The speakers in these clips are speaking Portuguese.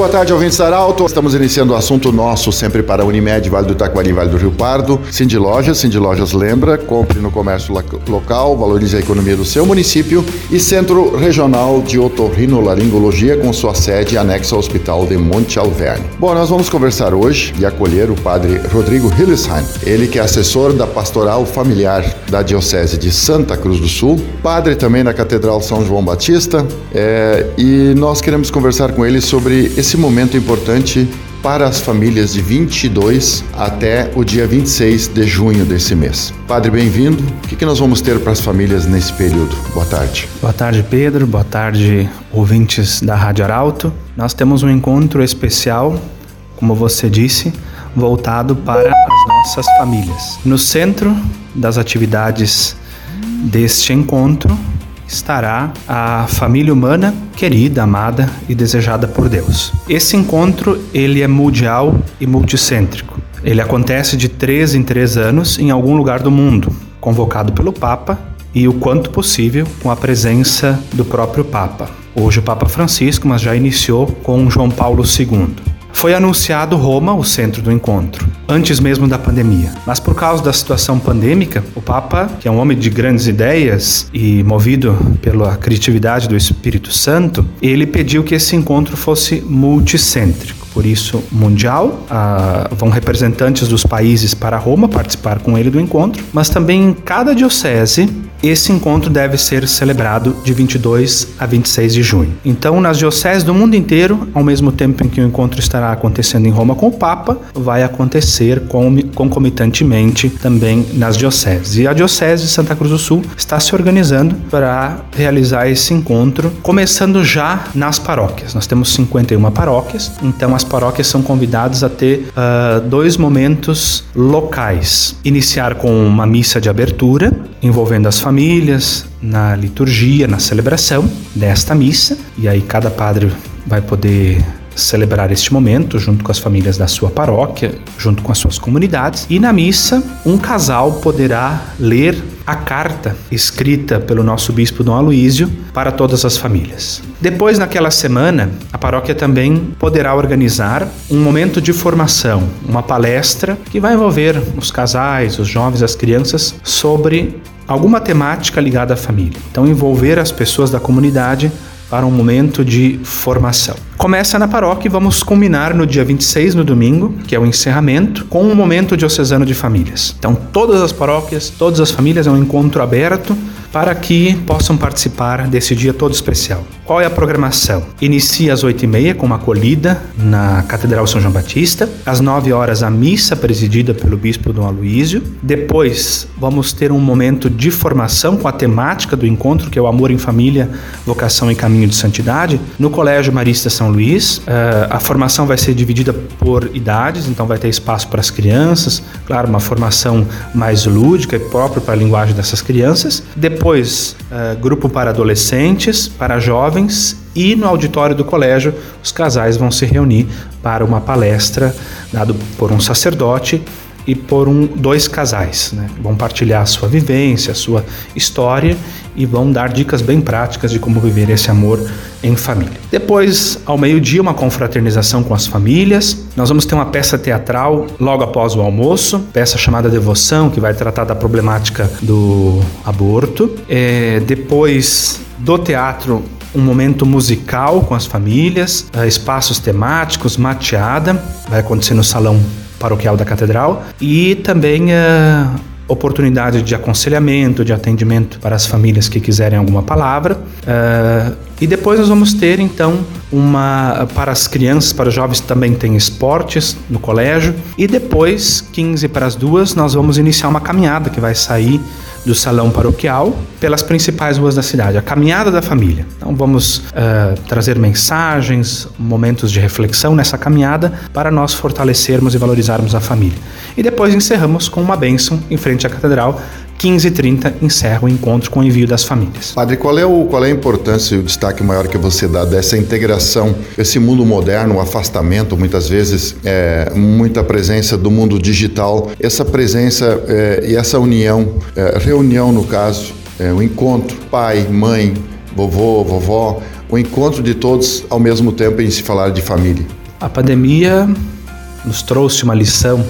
Boa tarde, ouvintes Arauto. Estamos iniciando o assunto nosso, sempre para Unimed, Vale do Taquari, Vale do Rio Pardo. Cindy Lojas, Cindy Lojas lembra, compre no comércio local, valorize a economia do seu município. E Centro Regional de Otorrinolaringologia, com sua sede anexa ao Hospital de Monte Alverne. Bom, nós vamos conversar hoje e acolher o padre Rodrigo Hillesheim, ele que é assessor da Pastoral Familiar da Diocese de Santa Cruz do Sul, padre também na Catedral São João Batista, é, e nós queremos conversar com ele sobre esse momento importante para as famílias de 22 até o dia 26 de junho desse mês. Padre, bem-vindo. O que, que nós vamos ter para as famílias nesse período? Boa tarde. Boa tarde, Pedro. Boa tarde, ouvintes da Rádio Arauto. Nós temos um encontro especial, como você disse, voltado para as nossas famílias. No centro das atividades deste encontro estará a família humana querida, amada e desejada por Deus. Esse encontro ele é mundial e multicêntrico. Ele acontece de três em três anos em algum lugar do mundo, convocado pelo Papa e o quanto possível com a presença do próprio Papa. Hoje o Papa Francisco, mas já iniciou com João Paulo II. Foi anunciado Roma o centro do encontro, antes mesmo da pandemia. Mas por causa da situação pandêmica, o Papa, que é um homem de grandes ideias e movido pela criatividade do Espírito Santo, ele pediu que esse encontro fosse multicêntrico por isso mundial. Ah, vão representantes dos países para Roma participar com ele do encontro, mas também em cada diocese esse encontro deve ser celebrado de 22 a 26 de junho. Então, nas dioceses do mundo inteiro, ao mesmo tempo em que o encontro estará acontecendo em Roma com o Papa, vai acontecer concomitantemente também nas dioceses. E a Diocese de Santa Cruz do Sul está se organizando para realizar esse encontro, começando já nas paróquias. Nós temos 51 paróquias, então as paróquias são convidadas a ter uh, dois momentos locais: iniciar com uma missa de abertura envolvendo as famílias na liturgia, na celebração desta missa, e aí cada padre vai poder celebrar este momento junto com as famílias da sua paróquia, junto com as suas comunidades. E na missa, um casal poderá ler a carta escrita pelo nosso bispo Dom Aloísio para todas as famílias. Depois, naquela semana, a paróquia também poderá organizar um momento de formação, uma palestra que vai envolver os casais, os jovens, as crianças sobre alguma temática ligada à família. Então, envolver as pessoas da comunidade para um momento de formação. Começa na paróquia e vamos culminar no dia 26, no domingo, que é o encerramento, com um momento diocesano de famílias. Então, todas as paróquias, todas as famílias, é um encontro aberto para que possam participar desse dia todo especial. Qual é a programação? Inicia às 8h30 com uma acolhida na Catedral São João Batista. Às 9 horas a missa presidida pelo Bispo Dom Aloísio. Depois vamos ter um momento de formação com a temática do encontro, que é o amor em família, vocação e caminho de santidade, no Colégio Marista São Luís. Uh, a formação vai ser dividida por idades, então vai ter espaço para as crianças, claro, uma formação mais lúdica e própria para a linguagem dessas crianças. Depois, uh, grupo para adolescentes, para jovens jovens e no auditório do colégio os casais vão se reunir para uma palestra dado por um sacerdote e por um, dois casais. Né? Vão partilhar a sua vivência, a sua história e vão dar dicas bem práticas de como viver esse amor em família. Depois, ao meio-dia, uma confraternização com as famílias. Nós vamos ter uma peça teatral logo após o almoço, peça chamada Devoção, que vai tratar da problemática do aborto. É, depois do teatro, um momento musical com as famílias, eh, espaços temáticos, mateada, vai acontecer no salão paroquial da catedral e também uh, oportunidade de aconselhamento, de atendimento para as famílias que quiserem alguma palavra. Uh, e depois nós vamos ter então uma para as crianças, para os jovens também tem esportes no colégio. E depois, 15 para as duas, nós vamos iniciar uma caminhada que vai sair do salão paroquial pelas principais ruas da cidade, a caminhada da família. Então vamos uh, trazer mensagens, momentos de reflexão nessa caminhada para nós fortalecermos e valorizarmos a família. E depois encerramos com uma bênção em frente à catedral 15h30 encerra o encontro com o envio das famílias. Padre, qual é, o, qual é a importância e o destaque maior que você dá dessa integração, esse mundo moderno, o afastamento, muitas vezes, é, muita presença do mundo digital, essa presença é, e essa união, é, reunião no caso, é, o encontro, pai, mãe, vovô, vovó, o encontro de todos ao mesmo tempo em se falar de família. A pandemia nos trouxe uma lição.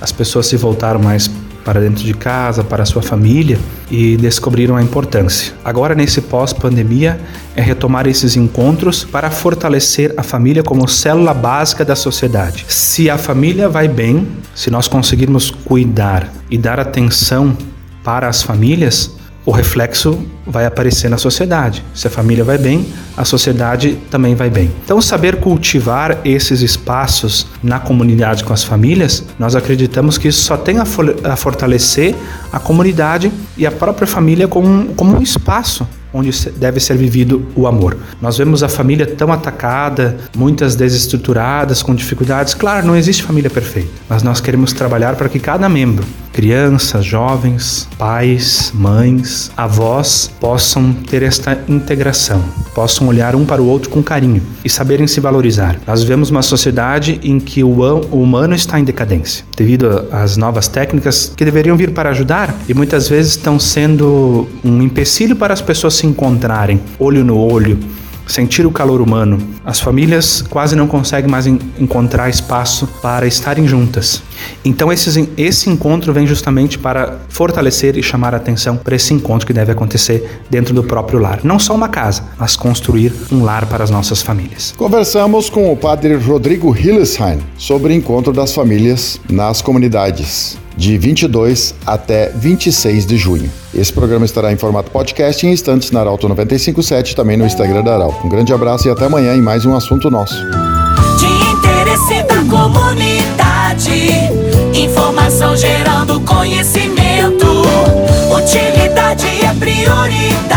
As pessoas se voltaram mais para dentro de casa, para sua família e descobriram a importância. Agora, nesse pós-pandemia, é retomar esses encontros para fortalecer a família como célula básica da sociedade. Se a família vai bem, se nós conseguirmos cuidar e dar atenção para as famílias, o reflexo vai aparecer na sociedade. Se a família vai bem, a sociedade também vai bem. Então, saber cultivar esses espaços na comunidade com as famílias, nós acreditamos que isso só tem a, fortalecer a comunidade e a própria família como, como um espaço onde deve ser vivido o amor. Nós vemos a família tão atacada, muitas desestruturadas, com dificuldades. Claro, não existe família perfeita, mas nós queremos trabalhar para que cada membro, crianças, jovens, pais, mães, avós, possam ter esta integração, possam olhar um para o outro com carinho e saberem se valorizar. Nós vivemos uma sociedade em que o humano está em decadência, devido às novas técnicas que deveriam vir para ajudar e muitas vezes estão sendo um empecilho para as pessoas se encontrarem olho no olho, sentir o calor humano. As famílias quase não conseguem mais encontrar espaço para estarem juntas. Então esse, esse encontro vem justamente para fortalecer e chamar a atenção para esse encontro que deve acontecer dentro do próprio lar. Não só uma casa, mas construir um lar para as nossas famílias. Conversamos com o padre Rodrigo Hillesheim sobre o encontro das famílias nas comunidades de 22 até 26 de junho. Esse programa estará em formato podcast em instantes na Arauto 957 também no Instagram da Arauto. Um grande abraço e até amanhã em mais um assunto nosso. De interesse da comunidade, informação gerando conhecimento, utilidade é prioridade